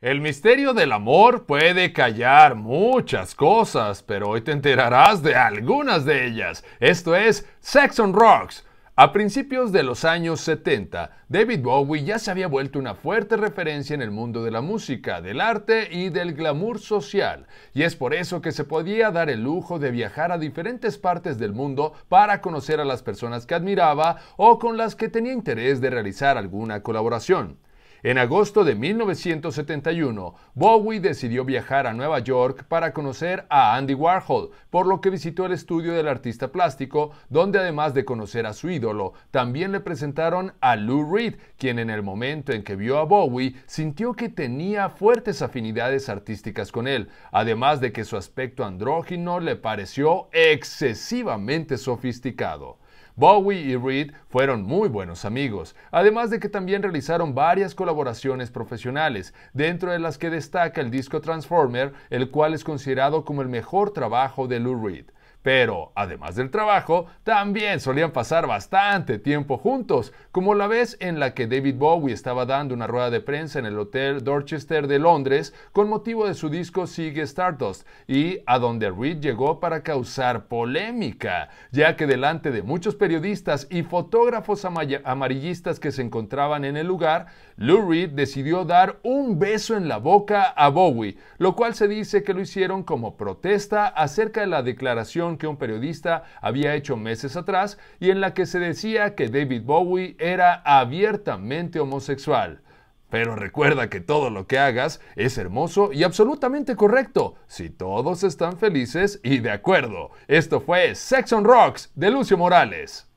El misterio del amor puede callar muchas cosas, pero hoy te enterarás de algunas de ellas. Esto es Sex on Rocks. A principios de los años 70, David Bowie ya se había vuelto una fuerte referencia en el mundo de la música, del arte y del glamour social, y es por eso que se podía dar el lujo de viajar a diferentes partes del mundo para conocer a las personas que admiraba o con las que tenía interés de realizar alguna colaboración. En agosto de 1971, Bowie decidió viajar a Nueva York para conocer a Andy Warhol, por lo que visitó el estudio del artista plástico, donde además de conocer a su ídolo, también le presentaron a Lou Reed, quien en el momento en que vio a Bowie sintió que tenía fuertes afinidades artísticas con él, además de que su aspecto andrógino le pareció excesivamente sofisticado. Bowie y Reed fueron muy buenos amigos, además de que también realizaron varias colaboraciones profesionales, dentro de las que destaca el disco Transformer, el cual es considerado como el mejor trabajo de Lou Reed. Pero, además del trabajo, también solían pasar bastante tiempo juntos, como la vez en la que David Bowie estaba dando una rueda de prensa en el Hotel Dorchester de Londres con motivo de su disco Sigue Stardust, y a donde Reed llegó para causar polémica, ya que delante de muchos periodistas y fotógrafos amarillistas que se encontraban en el lugar, Lou Reed decidió dar un beso en la boca a Bowie, lo cual se dice que lo hicieron como protesta acerca de la declaración que un periodista había hecho meses atrás y en la que se decía que David Bowie era abiertamente homosexual. Pero recuerda que todo lo que hagas es hermoso y absolutamente correcto, si todos están felices y de acuerdo. Esto fue Sex on Rocks de Lucio Morales.